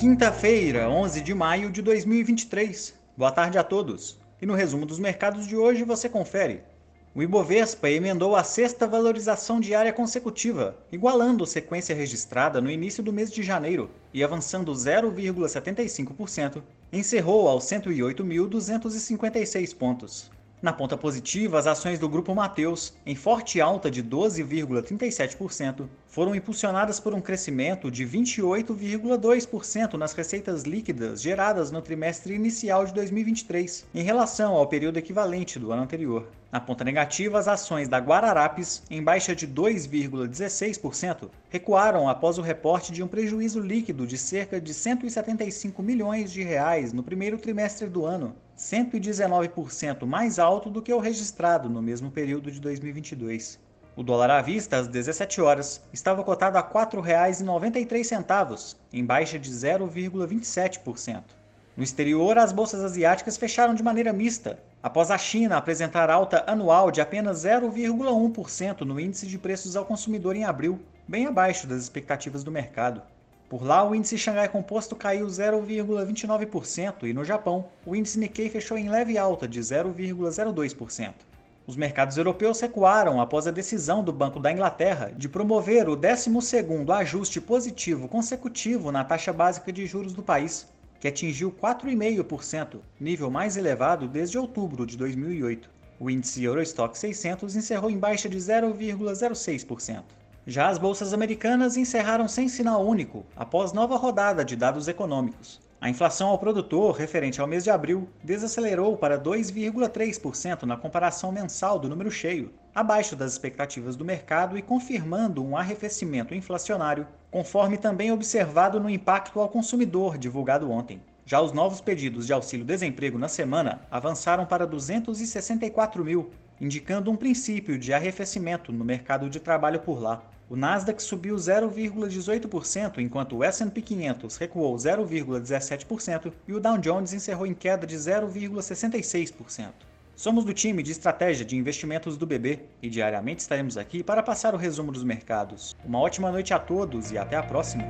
Quinta-feira, 11 de maio de 2023. Boa tarde a todos. E no resumo dos mercados de hoje você confere. O Ibovespa emendou a sexta valorização diária consecutiva, igualando a sequência registrada no início do mês de janeiro e avançando 0,75%, encerrou aos 108.256 pontos. Na ponta positiva, as ações do Grupo Mateus, em forte alta de 12,37%, foram impulsionadas por um crescimento de 28,2% nas receitas líquidas geradas no trimestre inicial de 2023, em relação ao período equivalente do ano anterior. Na ponta negativa, as ações da Guararapes, em baixa de 2,16%, recuaram após o reporte de um prejuízo líquido de cerca de 175 milhões de reais no primeiro trimestre do ano, 119% mais alto do que o registrado no mesmo período de 2022. O dólar à vista, às 17 horas, estava cotado a R$ 4,93, em baixa de 0,27%. No exterior, as bolsas asiáticas fecharam de maneira mista, após a China apresentar alta anual de apenas 0,1% no índice de preços ao consumidor em abril, bem abaixo das expectativas do mercado. Por lá, o índice Xangai Composto caiu 0,29% e no Japão, o índice Nikkei fechou em leve alta de 0,02%. Os mercados europeus recuaram após a decisão do Banco da Inglaterra de promover o 12º ajuste positivo consecutivo na taxa básica de juros do país, que atingiu 4,5%, nível mais elevado desde outubro de 2008. O índice Eurostock 600 encerrou em baixa de 0,06%. Já as bolsas americanas encerraram sem sinal único, após nova rodada de dados econômicos. A inflação ao produtor, referente ao mês de abril, desacelerou para 2,3% na comparação mensal do número cheio, abaixo das expectativas do mercado e confirmando um arrefecimento inflacionário, conforme também observado no impacto ao consumidor divulgado ontem. Já os novos pedidos de auxílio-desemprego na semana avançaram para 264 mil, indicando um princípio de arrefecimento no mercado de trabalho por lá. O Nasdaq subiu 0,18%, enquanto o S&P 500 recuou 0,17% e o Dow Jones encerrou em queda de 0,66%. Somos do time de estratégia de investimentos do BB e diariamente estaremos aqui para passar o resumo dos mercados. Uma ótima noite a todos e até a próxima!